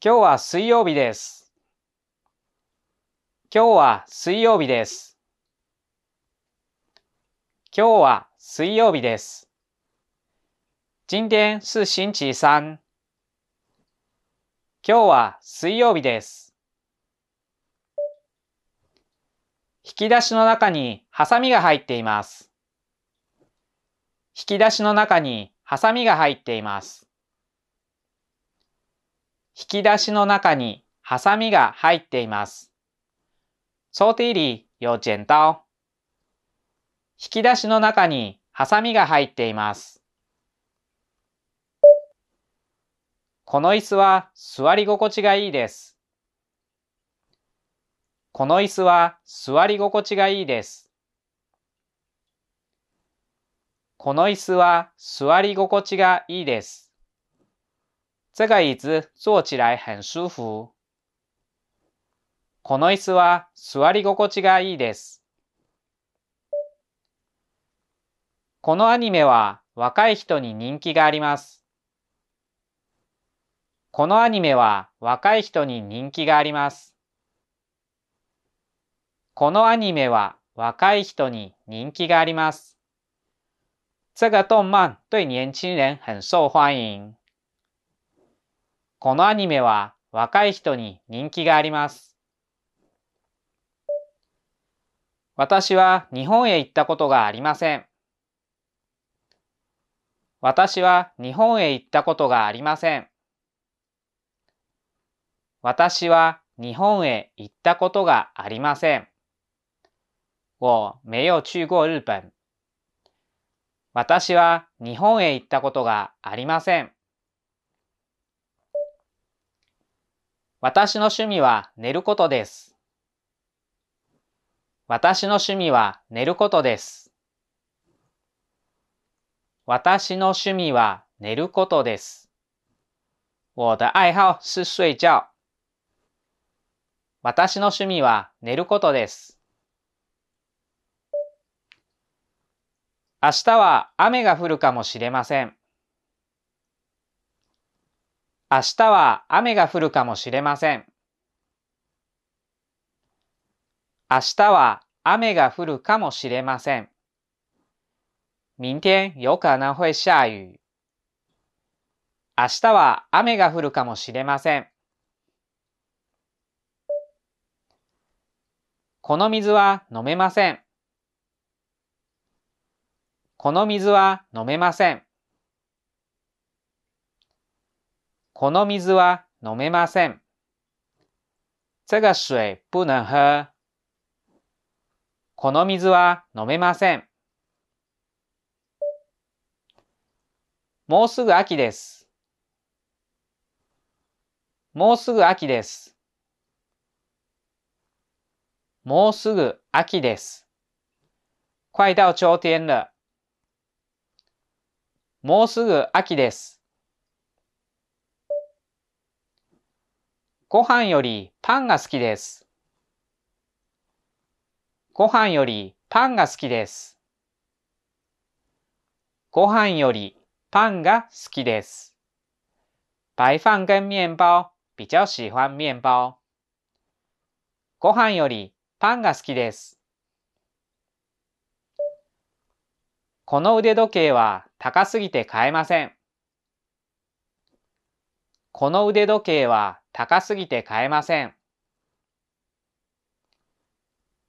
今日は水曜日です。今日は水曜日です。今日は水曜日です。今天是星期三。今日は水曜日です。引き出しの中にハサミが入っています。引き出しの中にハサミが入っています。引き出しの中にハサミが入っています。抽屉里有剪刀。引き出しの中にハサミが入っています。この椅子は座り心地がいいです。この椅子は座り心地がいいです。この椅子は座り心地がいいです。这个椅子坐起来很舒服。この椅子は座り心地がいいです。このアニメは若い人に人気があります。このアニメは若い人に人気があります。このアニメは若い人に人気があります。这个动漫对年轻人很受欢迎。このアニメは若い人に人気があります。私は日本へ行ったことがありません。私は日本へ行ったことがありません。私は日本へ行ったことがありません。我没有去过日本。私は日本へ行ったことがありません。私の趣味は寝ることです。私の趣味は寝ることです。私の趣味は寝ることです。我的愛好是睡覺。私の趣味は寝ることです。明日は雨が降るかもしれません。明日は雨が降るかもしれません。明日は雨が降るかもしれません。明天有可能会下雨。明日は雨が降るかもしれません。この水は飲めません。この水は飲めません。この水は飲めません。这个水不能喝。この水は飲めません。もうすぐ秋です。もうすぐ秋です。もうすぐ秋です。快到秋天了。もうすぐ秋です。ご飯よりパンが好きです。ご飯よりパンが好きです。ご飯よりパンが好きです。白飯跟面包比較喜歡面包。ご飯よりパンが好きです。この腕時計は高すぎて買えません。この腕時計は高すぎて買えません。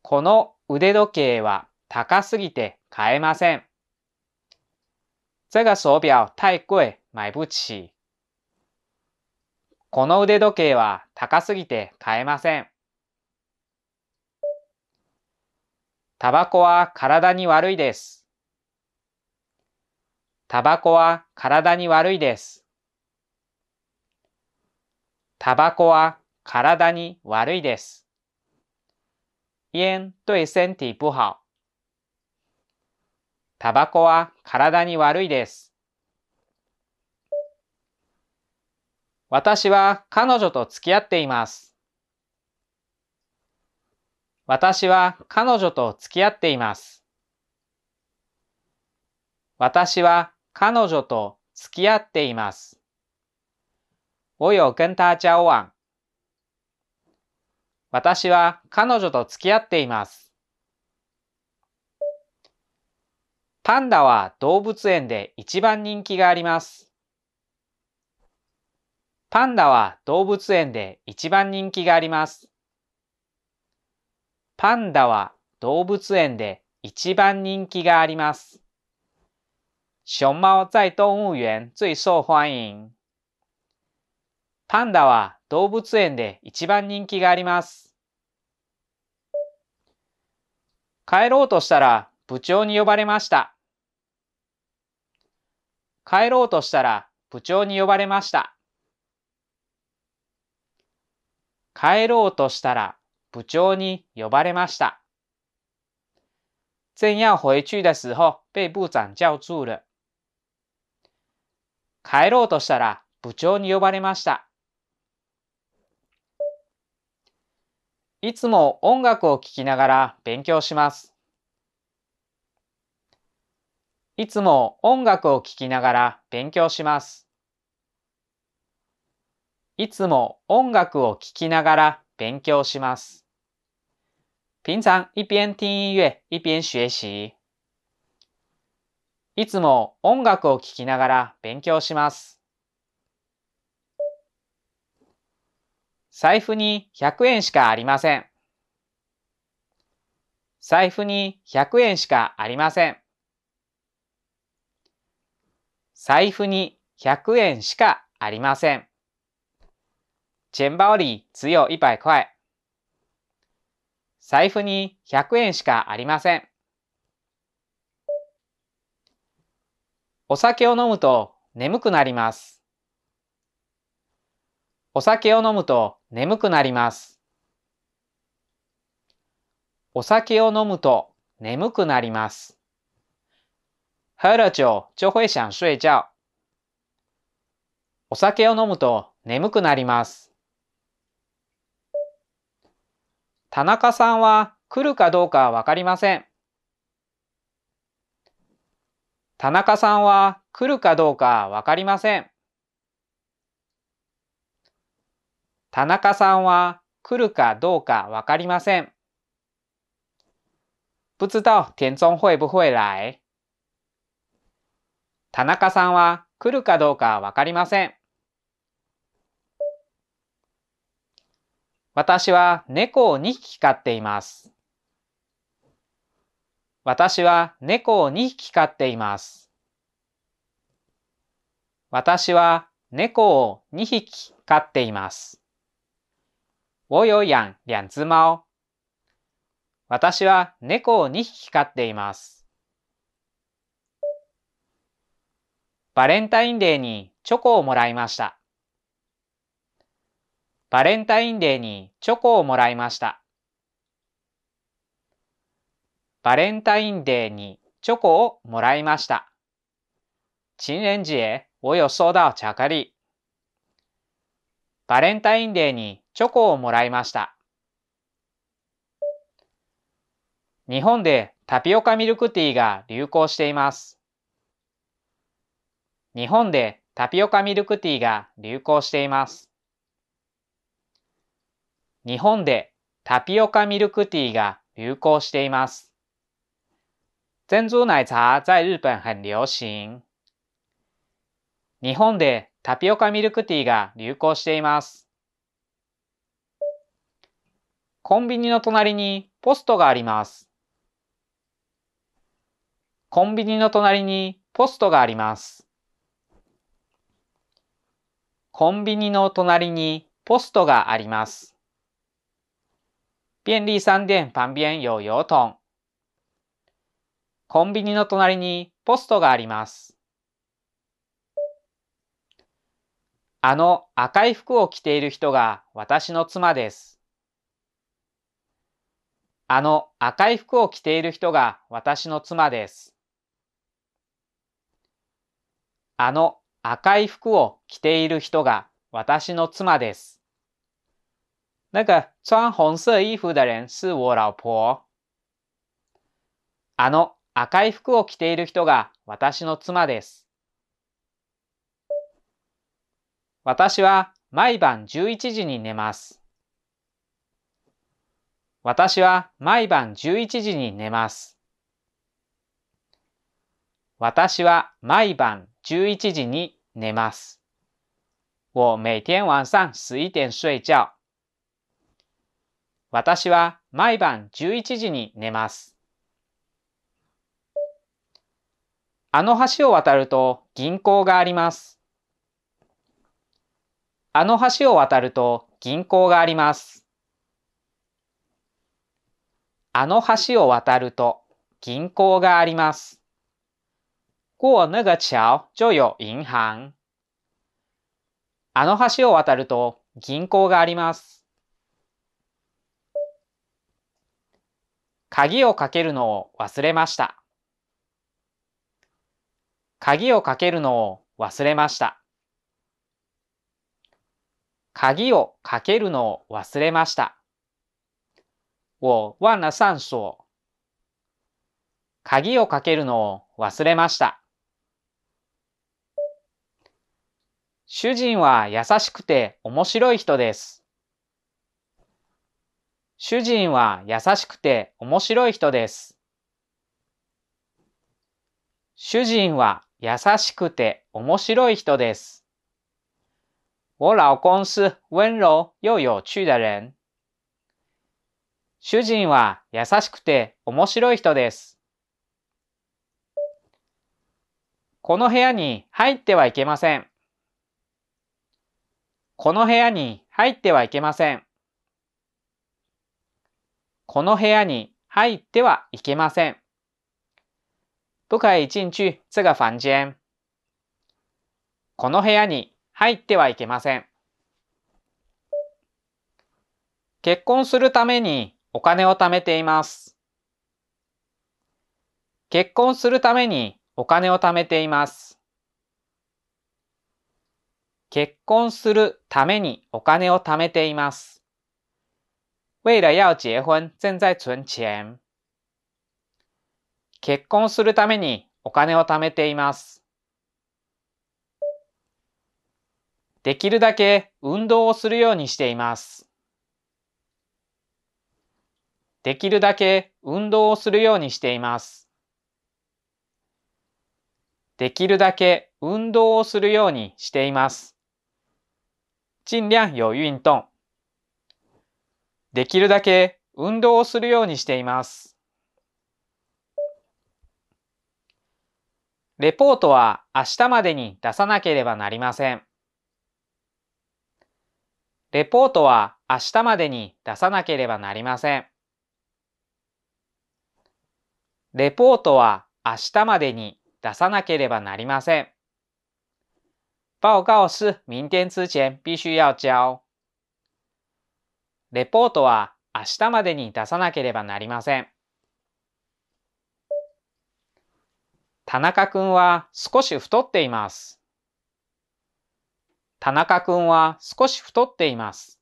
この腕時計は高すぎて買えません。这个手表太贵，買不起。この腕時計は高すぎて買えません。タバコは体に悪いです。タバコは体に悪いです。タバコは体に悪いです。煙对身体不好。タバコは体に悪いです。私は彼女と付き合っています。私は彼女と付き合っています。私は彼女と付き合っています。我有跟他交往。私は彼女と付き合っています。パンダは動物園で一番人気があります。パンダは動物園で一番人気があります。パンダは動物園で一番人気があります。熊猫在動物園最受欢迎。パンダは動物園で一番人気があります。帰ろうとしたら部長に呼ばれました。帰ろうとしたら部長に呼ばれました。帰ろうとしたら部長に呼ばれました。正要回去的时候被部長叫住了。帰ろうとしたら部長に呼ばれました。いつも音楽を聴きながら勉強します。いつも音楽を聴きながら勉強します。いつも音楽を聴きながら勉強します。平常一边听音乐一边学習。いつも音楽を聴きながら勉強します。財布に100円しかありません。財布に100円しかありません。財布に100円しかありません。钱包里只有一百块。財布に100円しかありません。お酒を飲むと眠くなります。お酒を飲むと眠くなります。お酒を飲むと眠くなります。喝了酒就会想睡觉。お酒を飲むと眠くなります。田中さんは来るかどうかわかりません。田中さんは来るかどうかわかりません。田中さんは来るかどうかわかりません。不知道田中会不会来？田中さんは来るかどうかわかりません。私は猫を2匹飼っています。私は猫を2匹飼っています。私は猫を2匹飼っています。我有養两只猫。私は猫を2匹飼っています。バレンタインデーにチョコをもらいました。バレンタインデーにチョコをもらいました。バレンタインデーにチョコをもらいました。情人節我有收到巧克力。バレンタインデーにチョコをもらいました。日本でタピオカミルクティーが流行しています。日本でタピオカミルクティーが流行しています。日本でタピオカミルクティーが流行しています。珍珠奶茶在日本很流行。日本でタピオカミルクティーが流行しています。コンビニの隣にポストがあります。コンビニの隣にポストがあります。コンビニの隣にポストがあります。便利商店旁边有邮筒。コンビニの隣にポストがあります。あの赤い服を着ている人が私の妻です。あの赤い服を着ている人が私の妻です。あの赤い服を着ている人が私の妻です。那个穿红色衣服的人是我老婆。あの赤い服を着ている人が私の妻です。私は毎晩11時に寝ます。私は毎晩11時に寝ます。私は毎晩11時に寝ます。我每天晚上11点睡觉。私は毎晩11時に寝ます。あの橋を渡ると銀行があります。あの橋を渡ると銀行があります。あの橋を渡ると銀行があります。过那个桥就有银行。あの橋を渡ると銀行があります。鍵をかけるのを忘れました。鍵をかけるのを忘れました。鍵をかけるのを忘れました。我忘了上鎖。鍵をかけるのを忘れました。主人は優しくて面白い人です。主人は優しくて面白い人です。主人は優しくて面白い人です。我老公是温柔又有趣的人。主人は優しくて面白い人です。この部屋に入ってはいけません。この部屋に入ってはいけません。この部屋に入ってはいけません。不可以進去这个房間。この部屋に入ってはいけません。結婚するためにお金を貯めています。結婚するためにお金を貯めています。結婚するためにお金を貯めています。为了要结婚，正在存钱。結婚するためにお金を貯めています。できるだけ運動をするようにしています。できるだけ運動をするようにしています。できるだけ運動をするようにしています。尽量有運動。できるだけ運動をするようにしています。レポートは明日までに出さなければなりません。レポートは明日までに出さなければなりません。レポートは明日までに出さなければなりません。報告是明天之前必須要交。レポートは明日までに出さなければなりません。田中くんは少し太っています。田中くんは少し太っています。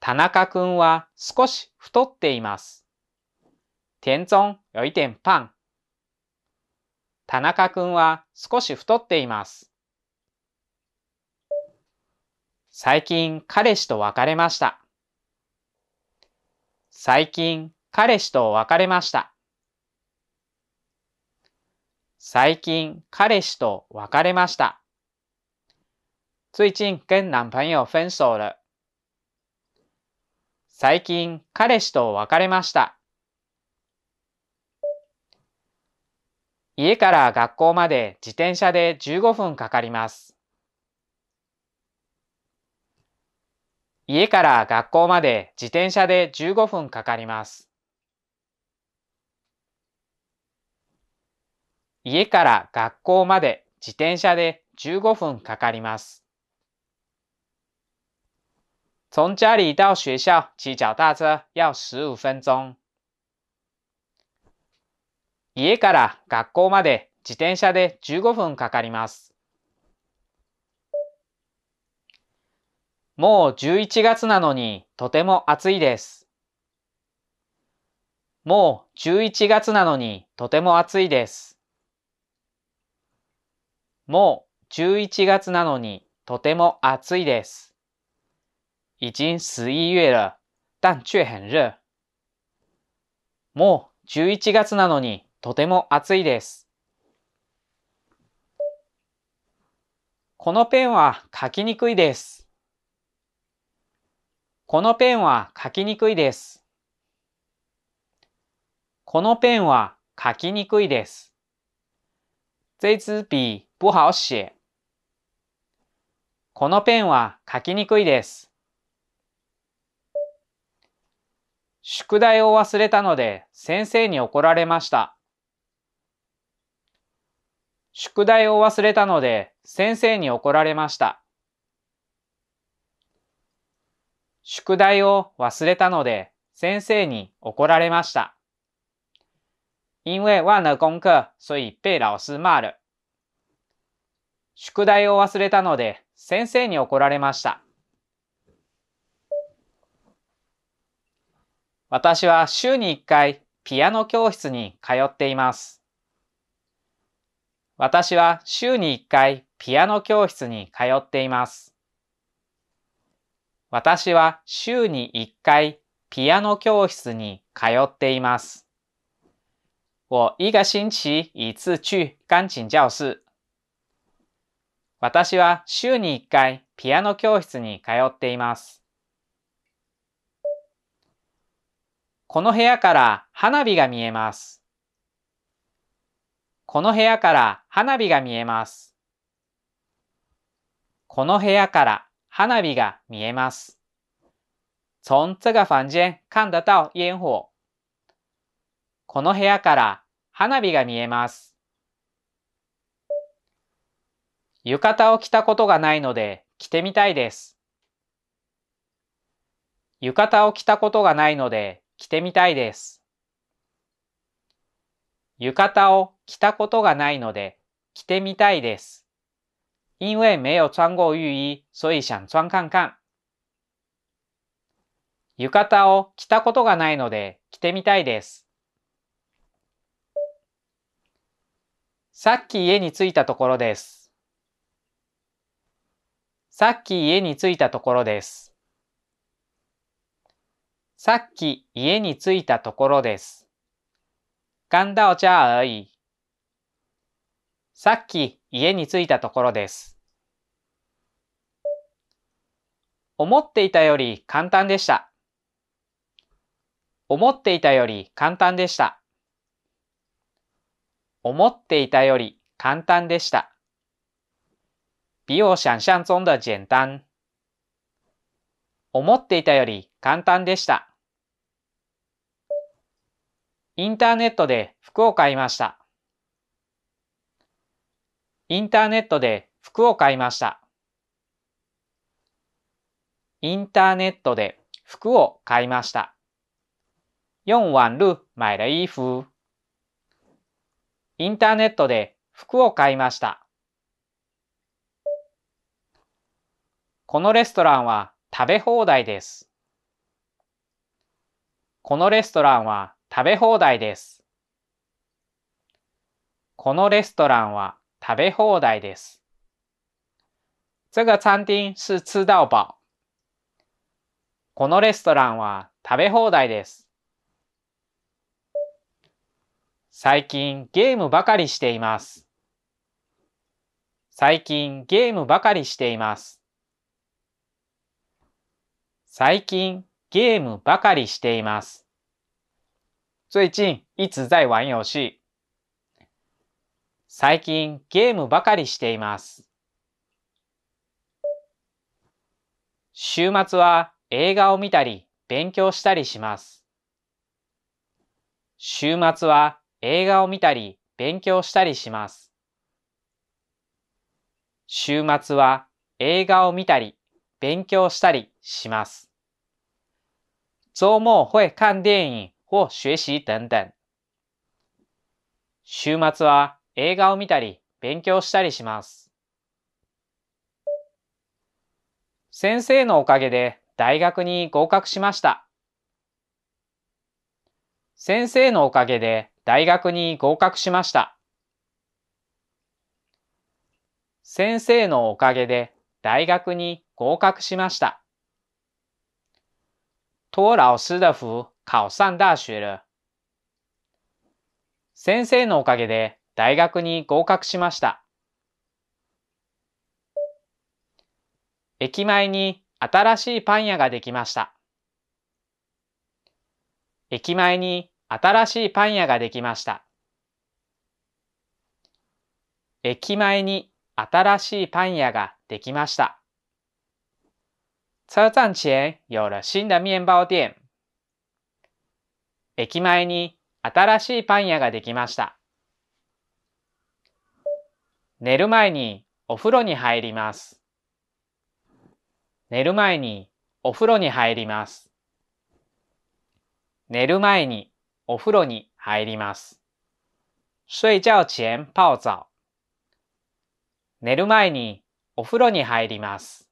田中くんは少し太っています。田中有一点胖。田中くんは少し太っています。最近彼氏と別れました。最近彼氏と別れました。最近彼氏と別れました。最近跟男朋友分手了。最近彼氏と別れました。家から学校まで自転車で15分かかります。家から学校まで自転車で15分かかります。家から学校まで自転車で15分かかります。从家里到学校骑脚踏车要15分钟。家から学校まで自転車で15分かかります。もう11月なのにとても暑いです。もう11月なのにとても暑いです。もう11月なのにとても暑いです。已经十一月了，但却很热。もう11月なのにとても暑いです。このペンは書きにくいです。このペンは書きにくいです。このペンは書きにくいです。这支笔不好写。このペンは書きにくいです。宿題を忘れたので先生に怒られました。宿題を忘れたので先生に怒られました。宿題を忘れたので先生に怒られました。因为忘了功课，所以被老师骂了。宿題を忘れたので先生に怒られました。私は週に1回ピアノ教室に通っています。私は週に1回ピアノ教室に通っています。私は週に1回ピアノ教室に通っています。我一个星期一次去钢琴教室。私は週に1回ピアノ教室に通っています。この部屋から花火が見えます。この部屋から花火が見えます。この部屋から花火が見えます。从这个房间看得到烟火。この部屋から花火が見えます。浴衣を着たことがないので着てみたいです。浴衣を着たことがないので着てみたいです。浴衣を着たことがないので着てみたいです。因为没有穿过浴衣，所以想穿看看。浴衣を着たことがないので着てみたいです。さっき家に着いたところです。さっき家に着いたところです。さっき家に着いたところです。刚到家而已。さっき家に着いたところです。思っていたより簡単でした。思っていたより簡単でした。思っていたより簡単でした。比我想象中的簡単。思っていたより簡単でした。インターネットで服を買いました。インターネットで服を買いました。インターネットで服を買いました。用网路买了衣服。インターネットで服を買いました。このレストランは食べ放題です。このレストランは食べ放題です。このレストランは食べ放題です。这个餐厅是吃到饱。このレストランは食べ放題です。最近ゲームばかりしています。最近ゲームばかりしています。最近ゲームばかりしています。最近一直在玩遊戲？最近ゲームばかりしています。週末は映画を見たり勉強したりします。週末は映画を見たり勉強したりします。週末は映画を見たり勉強したりします。周末会看電影或学習等等。週末は映画を見たり勉強したりします。先生のおかげで大学に合格しました。先生のおかげで大学に合格しました。先生のおかげで大学に合格しました。托老師的福考上大学了。先生のおかげで大学に合格しました。駅前に新しいパン屋ができました。駅前に新しいパン屋ができました。駅前に新しいパン屋ができました。車站前有了新的面包店。駅前に新しいパン屋ができました。寝る前にお風呂に入ります。寝る前にお風呂に入ります。寝る前にお風呂に入ります。睡觉前泡澡。寝る前にお風呂に入ります。